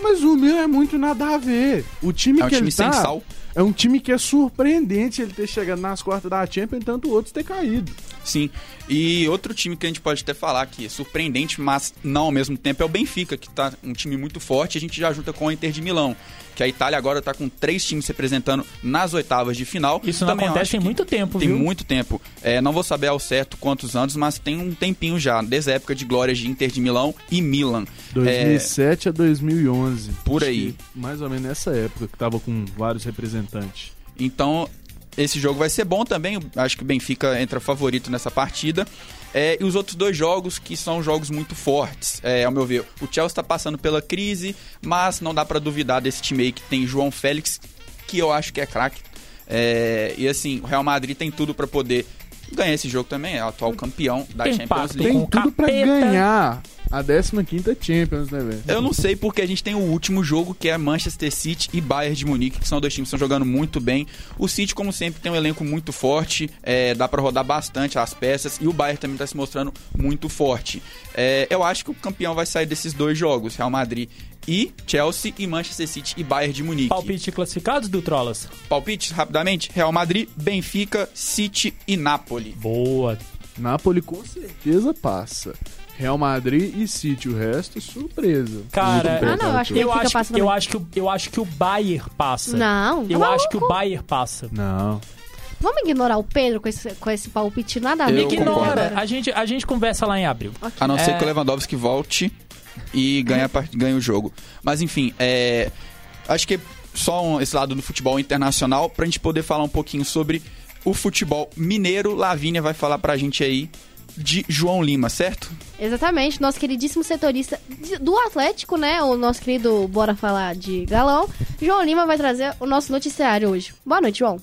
Mas o Milan é muito nada a ver. O time
É um
que
time
ele
sem
tá
sal.
é um time que é surpreendente ele ter chegado nas quartas da Champions tanto outros ter caído.
Sim. E outro time que a gente pode até falar que é surpreendente, mas não ao mesmo tempo, é o Benfica, que tá um time muito forte. A gente já junta com o Inter de Milão, que a Itália agora tá com três times se representando nas oitavas de final.
Isso não
Também
acontece
que
muito tempo,
Tem
viu?
muito tempo. É, não vou saber ao certo quantos anos, mas tem um tempinho já, desde a época de glórias de Inter de Milão e Milan. É,
2007 a 2011.
Por aí.
Mais ou menos nessa época que tava com vários representantes.
Então, esse jogo vai ser bom também. Acho que o Benfica entra favorito nessa partida. É, e os outros dois jogos que são jogos muito fortes, é, ao meu ver. O Chelsea está passando pela crise, mas não dá para duvidar desse time aí que tem João Félix, que eu acho que é craque. É, e assim, o Real Madrid tem tudo para poder ganhar esse jogo também. É o atual campeão da
Tem
Champions League.
com
Tem tudo pra
capeta.
ganhar a 15ª Champions, né, velho?
Eu não sei porque a gente tem o último jogo que é Manchester City e Bayern de Munique, que são dois times que estão jogando muito bem. O City, como sempre, tem um elenco muito forte, é, dá pra rodar bastante as peças e o Bayern também tá se mostrando muito forte. É, eu acho que o campeão vai sair desses dois jogos, Real Madrid e Chelsea e Manchester City e Bayern de Munique.
Palpite classificados do Trolas?
Palpite, rapidamente: Real Madrid, Benfica, City e Napoli.
Boa.
Napoli com certeza passa. Real Madrid e City, o resto, surpresa.
Cara,
Ah, não, eu acho que
Eu acho,
passa
eu, acho que, o- eu acho que o Bayern passa.
Não,
Eu
tá
acho que o? Bayern passa.
Não.
Vamos ignorar o Pedro com esse, com esse palpite nada a ver.
Concordo.
Ignora. A gente, a gente conversa lá em abril.
Ok.
A não ser
É.
que o Lewandowski volte e ganhe, a part- ganhe o jogo. Mas enfim, é, acho que só um- esse lado do futebol internacional pra gente poder falar um pouquinho sobre o futebol mineiro. Lavínia vai falar pra gente aí de João Lima, certo?
Exatamente, nosso queridíssimo setorista do Atlético, né? O nosso querido Bora Falar de Galão. João Lima vai trazer o nosso noticiário hoje. Boa noite, João.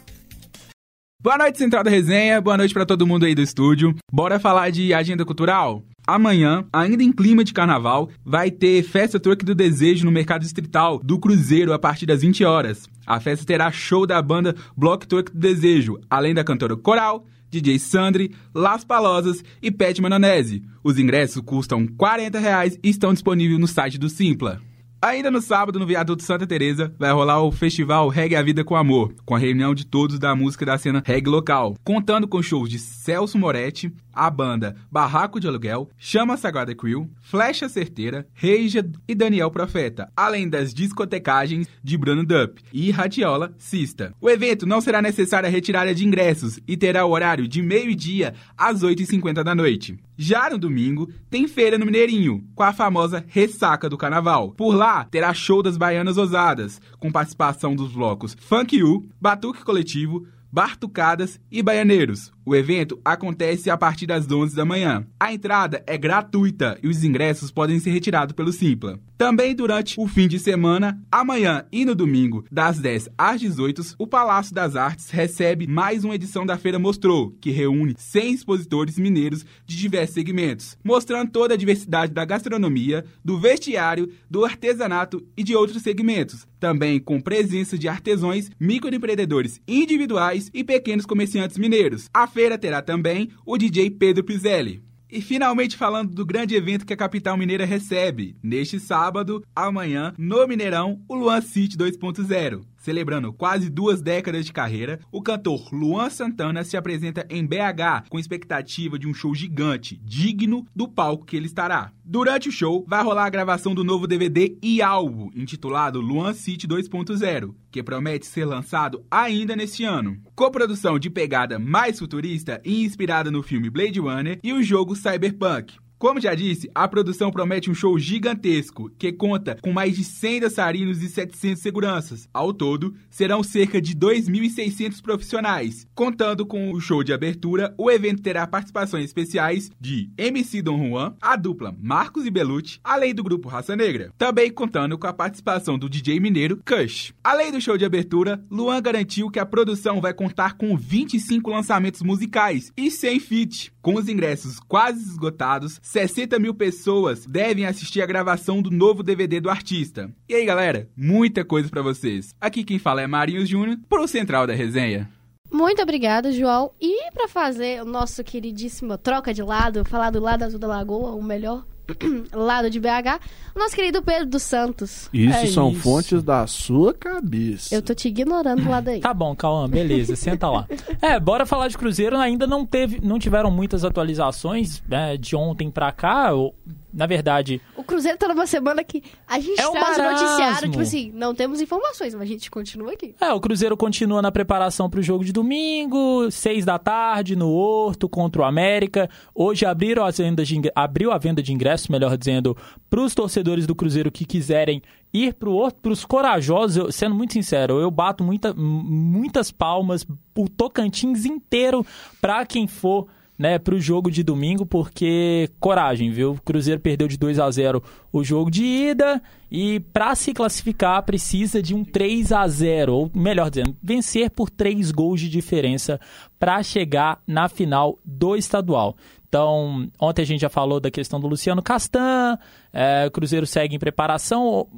Boa noite, Central da Resenha. Boa noite pra todo mundo aí do estúdio. Bora falar de agenda cultural? Amanhã, ainda em clima de carnaval, vai ter Festa Truck do Desejo no Mercado Distrital do Cruzeiro a partir das 20 horas. A festa terá show da banda Block Truck do Desejo, além da cantora Coral, DJ Sandri, Las Palosas e Pet Manonese. Os ingressos custam 40 reais e estão disponíveis no site do Simpla. Ainda no sábado, no Viaduto Santa Teresa, vai rolar o festival Reggae a Vida com Amor, com a reunião de todos da música da cena reggae local, contando com shows de Celso Moretti, a banda Barraco de Aluguel, Chama Sagrada Crew, Flecha Certeira, Reija e Daniel Profeta, além das discotecagens de Bruno Dupp e Radiola Sista. O evento não será necessária a retirada de ingressos e terá o horário de meio-dia às 8h50 da noite. Já no domingo, tem feira no Mineirinho, com a famosa ressaca do carnaval. Por lá, terá show das Baianas Ousadas, com participação dos blocos Funk U, Batuque Coletivo, Bartucadas e Baianeiros. O evento acontece a partir das 11 da manhã. A entrada é gratuita e os ingressos podem ser retirados pelo Simpla. Também durante o fim de semana, amanhã e no domingo, das 10 às 18, o Palácio das Artes recebe mais uma edição da Feira Mostrou, que reúne 100 expositores mineiros de diversos segmentos, mostrando toda a diversidade da gastronomia, do vestiário, do artesanato e de outros segmentos. Também com presença de artesãos, microempreendedores individuais e pequenos comerciantes mineiros. A feira terá também o DJ Pedro Pizelli. E finalmente falando do grande evento que a capital mineira recebe, neste sábado, amanhã, no Mineirão, o Luan City 2.0. Celebrando quase duas décadas de carreira, o cantor Luan Santana se apresenta em BH com expectativa de um show gigante, digno do palco que ele estará. Durante o show, vai rolar a gravação do novo DVD e álbum, intitulado Luan City 2.0, que promete ser lançado ainda neste ano. Coprodução de pegada mais futurista e inspirada no filme Blade Runner e o jogo Cyberpunk. Como já disse, a produção promete um show gigantesco, que conta com mais de 100 dançarinos e 700 seguranças. Ao todo, serão cerca de 2.600 profissionais. Contando com o show de abertura, o evento terá participações especiais de MC Don Juan, a dupla Marcos e Belucci, além do grupo Raça Negra. Também contando com a participação do DJ mineiro Kush. Além do show de abertura, Luan garantiu que a produção vai contar com 25 lançamentos musicais e 100 feat. Com os ingressos quase esgotados, 60 mil pessoas devem assistir a gravação do novo DVD do artista. E aí, galera, muita coisa pra vocês. Aqui quem fala é Marinhos Júnior, pro Central da Resenha.
Muito obrigada, João. E para fazer o nosso queridíssimo troca de lado, falar do lado azul da lagoa, o melhor lado de BH, o nosso querido Pedro dos Santos.
Isso
É
são
isso.
fontes da sua cabeça.
Eu tô te ignorando lá daí.
Tá bom, Cauã, beleza, senta lá. É, bora falar de Cruzeiro, ainda não teve, não tiveram muitas atualizações né, de ontem pra cá, ou, na verdade,
O Cruzeiro tá numa semana que a gente
É um
traz
marasmo.
noticiário, tipo assim, não temos informações, mas a gente continua aqui.
é, o Cruzeiro continua na preparação pro jogo de domingo, seis da tarde, no Horto, contra o América. Hoje abriram as vendas de, abriu a venda de ingressos, melhor dizendo, pros torcedores do Cruzeiro que quiserem ir pro Horto, pros corajosos, eu- sendo muito sincero, eu bato muita, muitas palmas, o Tocantins inteiro pra quem for né, pro jogo de domingo, porque coragem, viu? O Cruzeiro perdeu de 2 a 0 o jogo de ida e para se classificar precisa de um 3 a 0, ou melhor dizendo, vencer por 3 gols de diferença para chegar na final do estadual. Então, ontem a gente já falou da questão do Luciano Castan, é, o Cruzeiro segue em preparação.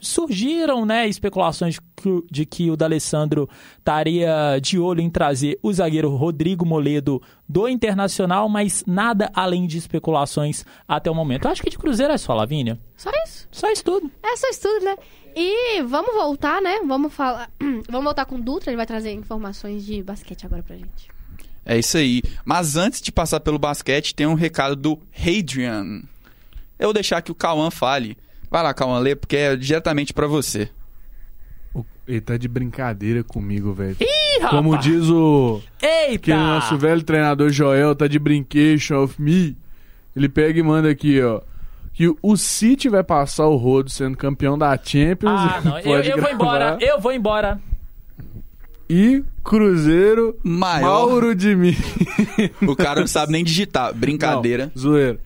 Surgiram né, especulações de que- o D'Alessandro estaria de olho em trazer o zagueiro Rodrigo Moledo do Internacional, mas nada além de especulações até o momento. Eu acho que de Cruzeiro é só, Lavínia.
Só isso.
Só isso tudo.
É só isso tudo, né? E vamos voltar, né? Vamos falar. vamos voltar com o Dutra, ele vai trazer informações de basquete agora pra gente.
É isso aí. Mas antes de passar pelo basquete, tem um recado do Hadrian. Eu vou deixar que o Cauã fale. Vai lá, Cauã, lê, porque é diretamente pra você.
Ele tá de brincadeira comigo, velho.
Ih,
Como
rapaz!
diz o
Eita!
que o nosso velho treinador Joel tá de brincation of me. Ele pega e manda aqui, ó. Que o City vai passar o rodo sendo campeão da Champions.
Ah, não. Eu,
Pode
eu vou embora. Eu vou embora.
E Cruzeiro,
Maior.
Mauro de mim.
O cara não sabe nem digitar. Brincadeira.
Não, zoeira.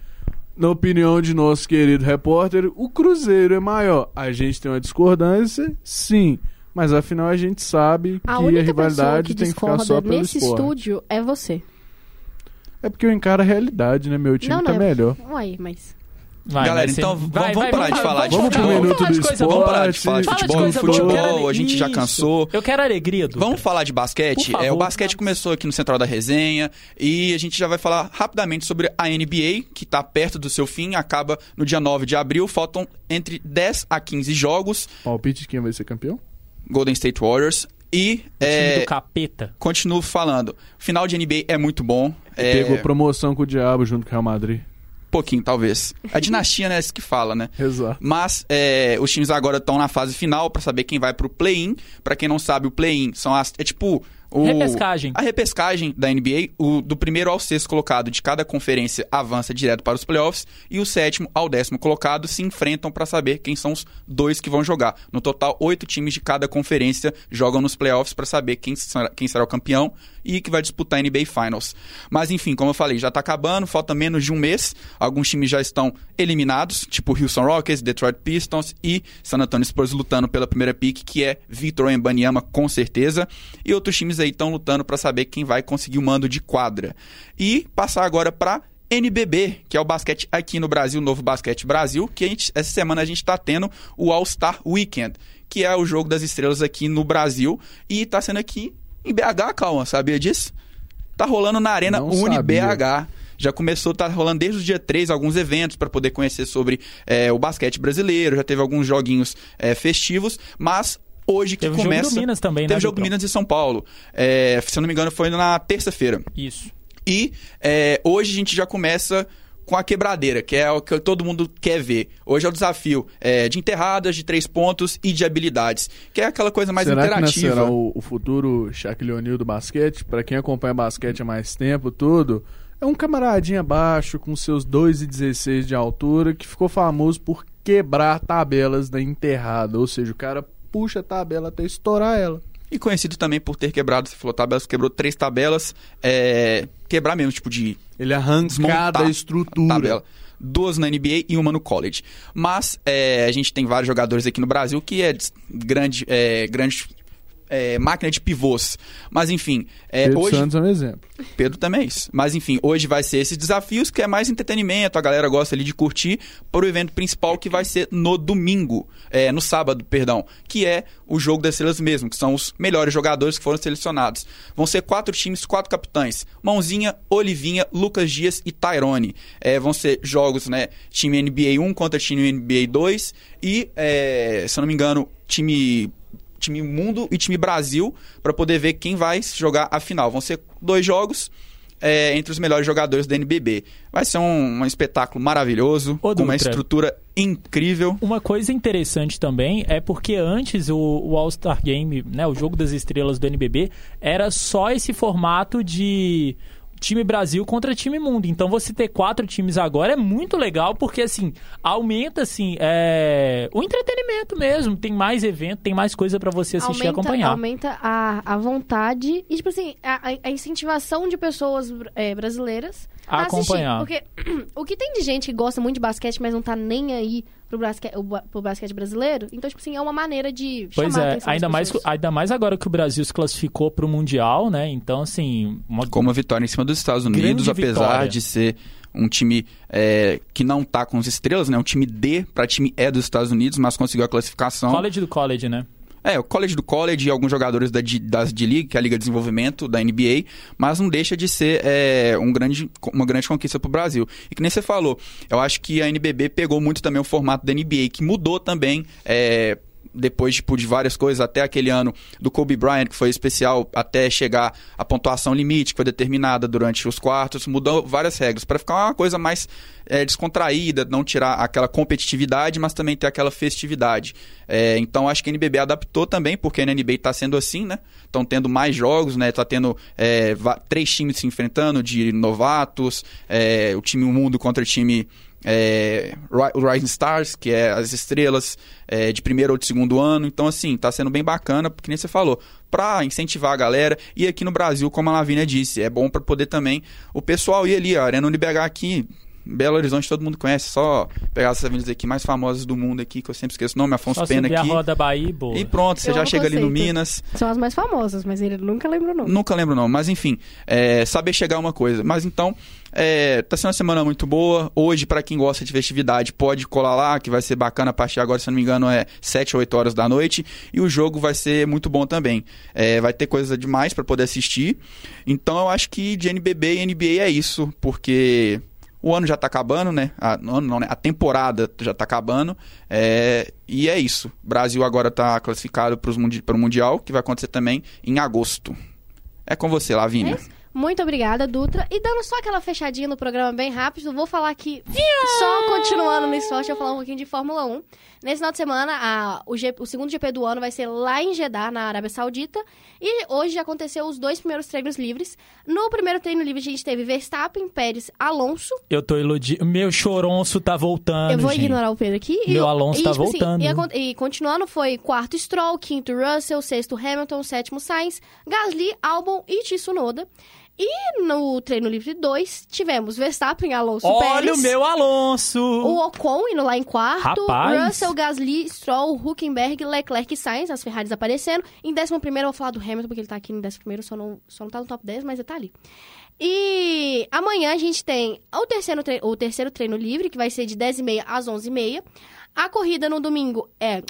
Na opinião de nosso querido repórter, o Cruzeiro é maior. A gente tem uma discordância, sim. Mas afinal a gente sabe
A
que a rivalidade
que
tem que ficar só pelo
nesse
esporte.
estúdio é você.
É porque eu encaro a realidade, né? Meu time
não,
tá
não. é-
melhor.
Uai, mas.
Vai,
Galera,
vai ser-
então
vai,
vamos
vai,
parar de falar de
Vamos
futebol.
minuto do
coisa
esporte.
Vamos parar de falar de
Fala de
futebol. futebol, a gente já cansou.
Eu quero alegria, Dutra.
Vamos falar de basquete?
Por
É, o
favor.
basquete começou aqui no Central da Resenha e a gente já vai falar rapidamente sobre a NBA, que está perto do seu fim, acaba no dia 9 de abril. Faltam entre 10 a 15 jogos.
Palpite de quem vai ser campeão?
Golden State Warriors. E
O time
é,
do capeta.
continuo falando, final de NBA é muito bom. É,
Pegou promoção com o Diabo junto com o Real Madrid.
Pouquinho, talvez. A dinastia, né? é Isso que fala, né?
Exato.
Mas é, os times agora estão na fase final pra saber quem vai pro play-in. Pra quem não sabe, o play-in são as. É tipo. O,
Repescagem.
A repescagem da NBA, o, do primeiro ao sexto colocado de cada conferência avança direto para os playoffs. E o sétimo ao décimo colocado se enfrentam pra saber quem são os dois que vão jogar. No total, oito times de cada conferência jogam nos playoffs pra saber quem será, quem será o campeão e que vai disputar a NBA Finals. Mas enfim, como eu falei, já tá acabando, falta menos de um mês. Alguns times já estão eliminados, tipo Houston Rockets, Detroit Pistons e San Antonio Spurs lutando pela primeira pick, que é Victor Embanyama, com certeza. E outros times aí estão lutando para saber quem vai conseguir o mando de quadra. E passar agora para NBB, que é o basquete aqui no Brasil, o Novo Basquete Brasil, que a gente- essa semana a gente está tendo o All-Star Weekend, que é o jogo das estrelas aqui no Brasil e está sendo aqui em BH, calma, sabia disso? Tá rolando na Arena
Não
UniBH. Já começou, tá rolando desde o dia 3 alguns eventos para poder conhecer sobre é, o basquete brasileiro, já teve alguns joguinhos é, festivos, mas hoje que
Teve o jogo
começa.
do Minas também, né,
Teve o jogo do? Minas em São Paulo. É, se eu não me engano, foi na terça-feira.
Isso.
E é, hoje a gente já começa com a quebradeira, que é o que todo mundo quer ver. Hoje é o desafio é, de enterradas, de três pontos e de habilidades, que é aquela coisa mais
será que
interativa.
não será o, o futuro Shaquille O'Neal do basquete? Pra quem acompanha basquete há mais tempo, tudo, é um camaradinha baixo com seus 2,16 de altura que ficou famoso por quebrar tabelas da enterrada, ou seja, o cara puxa a tabela até estourar ela.
E conhecido também por ter quebrado, você falou tabelas, quebrou três tabelas, é, quebrar mesmo, tipo de
Ele arranca
desmontar
cada estrutura.
tabela. Duas na NBA e uma no college. Mas é, a gente tem vários jogadores aqui no Brasil que é grande, é, grande é, máquina de pivôs. Mas enfim, é,
Pedro
hoje.
Santos é um exemplo.
Pedro também é isso. Mas enfim, hoje vai ser esses desafios que é mais entretenimento, a galera gosta ali de curtir, para o evento principal que vai ser no domingo, é, no sábado, perdão, que é o jogo das estrelas mesmo, que são os melhores jogadores que foram selecionados. Vão ser quatro times, quatro capitães: Mãozinha, Olivinha, Lucas Dias e Tyrone. É, vão ser jogos, né? Time NBA 1 contra time NBA 2 e, é, se eu não me engano, time time Mundo e time Brasil para poder ver quem vai jogar a final. Vão ser dois jogos é, entre os melhores jogadores da NBB. Vai ser um, um espetáculo maravilhoso,
Ô,
com uma estrutura incrível.
Uma coisa interessante também é porque antes o, o All-Star Game, né, o jogo das estrelas do NBB, era só esse formato de time Brasil contra time mundo. Então você ter quatro times agora é muito legal porque assim aumenta assim é, o entretenimento mesmo. Tem mais evento, tem mais coisa pra você assistir e
aumenta,
acompanhar.
Aumenta a, a vontade e, tipo assim, a, a- a incentivação de pessoas é, brasileiras
A
assistir.
acompanhar.
Porque o que tem de gente que gosta muito de basquete, mas não tá nem aí pro pro basquete brasileiro, então, tipo assim, é uma maneira de
Pois
chamar a
é, ainda mais, ainda mais agora que o Brasil se classificou pro Mundial, né? Então, assim, uma
Com uma vitória em cima dos Estados
Grande
Unidos, apesar
vitória.
de ser um time é, que não tá com as estrelas, né? Um time D para time E dos Estados Unidos, mas conseguiu a classificação.
college do college, né?
É, o college do college e alguns jogadores da, das D-League, que é a Liga de Desenvolvimento da NBA, mas não deixa de ser é, um grande, uma grande conquista pro Brasil. E que nem você falou, eu acho que a NBB pegou muito também o formato da NBA, que mudou também. é, depois tipo, de várias coisas, até aquele ano do Kobe Bryant, que foi especial até chegar a pontuação limite, que foi determinada durante os quartos, mudou várias regras, para ficar uma coisa mais é, descontraída, não tirar aquela competitividade, mas também ter aquela festividade. É, então acho que a NBB adaptou também, porque na NBA está sendo assim, né? Estão tendo mais jogos, né? Tá tendo é, três times se enfrentando de novatos, é, o time mundo contra o time é, Rising Stars, que é as estrelas é, de primeiro ou de segundo ano. Então, assim, tá sendo bem bacana, porque nem você falou, pra incentivar a galera. E aqui no Brasil, como a Lavínia disse, é bom para poder também o pessoal ir ali, a Arena UniBH aqui. Belo Horizonte todo mundo conhece, só pegar essas avenidas aqui mais famosas do mundo aqui, que eu sempre esqueço o nome, Afonso
Só
Pena aqui.
a roda Bahia e boa.
E pronto, você
Eu
já
o
chega ali no. Minas.
São as mais famosas, mas ele nunca lembra o nome.
Nunca lembro não, mas enfim, é, saber chegar é uma coisa. Mas então, é, tá sendo uma semana muito boa. Hoje, pra quem gosta de festividade, pode colar lá, que vai ser bacana a partir de agora, se não me engano, é 7 ou 8 horas da noite. E o jogo vai ser muito bom também. É, vai ter coisa demais pra poder assistir. Então eu acho que de NBB e NBA é isso, porque o ano já tá acabando, né? A, o ano não, né? a temporada já tá acabando. É, e é isso. O Brasil agora tá classificado para o Mundial, que vai acontecer também em agosto. É com você, Lavínia.
É isso. Muito obrigada, Dutra. E dando só aquela fechadinha no programa bem rápido, vou falar aqui, só continuando no esporte, eu vou falar um pouquinho de Fórmula 1. Nesse final de semana, a- o, G- o segundo GP do ano vai ser lá em Jeddah, na Arábia Saudita. E hoje aconteceu os dois primeiros treinos livres. No primeiro treino livre, a gente teve Verstappen, Pérez, Alonso.
Eu tô iludido. Meu choronço tá voltando,
eu vou
gente.
ignorar o Pedro aqui.
Meu
o-
Alonso tá
assim,
voltando.
e, acon- e continuando, foi quarto Stroll, quinto Russell, sexto Hamilton, sétimo Sainz, Gasly, Albon e Tsunoda. E no treino livre 2, tivemos Verstappen, Alonso,
Olha
Pérez.
o meu Alonso!
O Ocon indo lá em quarto,
Rapaz.
Russell, Gasly, Stroll, Huckenberg, Leclerc e Sainz, as Ferraris aparecendo. Em décimo primeiro eu vou falar do Hamilton, porque ele tá aqui no décimo primeiro, só não, só não tá no top 10, mas ele tá ali. E amanhã a gente tem o terceiro, tre- o terceiro treino livre, que vai ser de 10h30 às 11h30. A corrida no domingo é...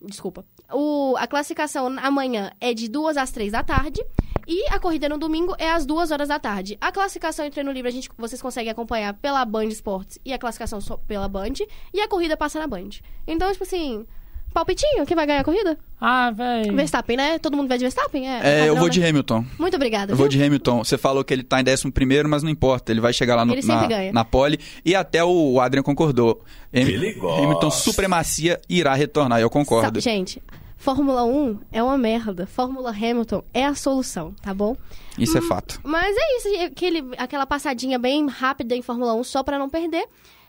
Desculpa. O, a classificação amanhã é de 2 às 3 da tarde. E a corrida no domingo é às 2 horas da tarde. A classificação em treino livre a gente, vocês conseguem acompanhar pela Band Esportes e a classificação só pela Band. E a corrida passa na Band. Então, tipo assim, palpitinho, quem vai ganhar a corrida?
Ah, velho.
Verstappen, né? Todo mundo vai de Verstappen? É,
É, eu
padrão,
vou
né?
de Hamilton.
Muito obrigada.
Eu vou
viu?
de Hamilton. Você falou que ele tá em 11 primeiro, mas não importa. Ele vai chegar lá no,
Ele
na,
ganha.
na pole. E até o Adrian concordou. Ham- Hamilton supremacia irá retornar. Eu concordo.
Sa- Gente, Fórmula 1 é uma merda. Fórmula Hamilton é a solução, tá bom?
Isso é fato.
Mas é isso, aquele, aquela passadinha bem rápida em Fórmula 1 só pra não perder.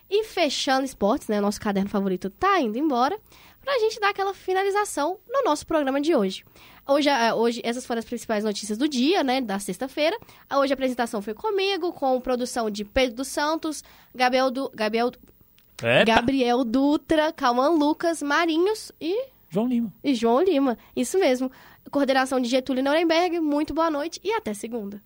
E fechando esportes, né? Nosso caderno favorito tá indo embora. Pra gente dar aquela finalização no nosso programa de hoje. Hoje, ah, hoje essas foram as principais notícias do dia, né? Da sexta-feira. Hoje a apresentação foi comigo, com produção de Pedro dos Santos, Gabriel, du, Gabriel,
Eita.
Gabriel Dutra, Calman Lucas, Marinhos e
João Lima.
E João Lima, isso mesmo. Coordenação de Getúlio Nuremberg, muito boa noite e até segunda.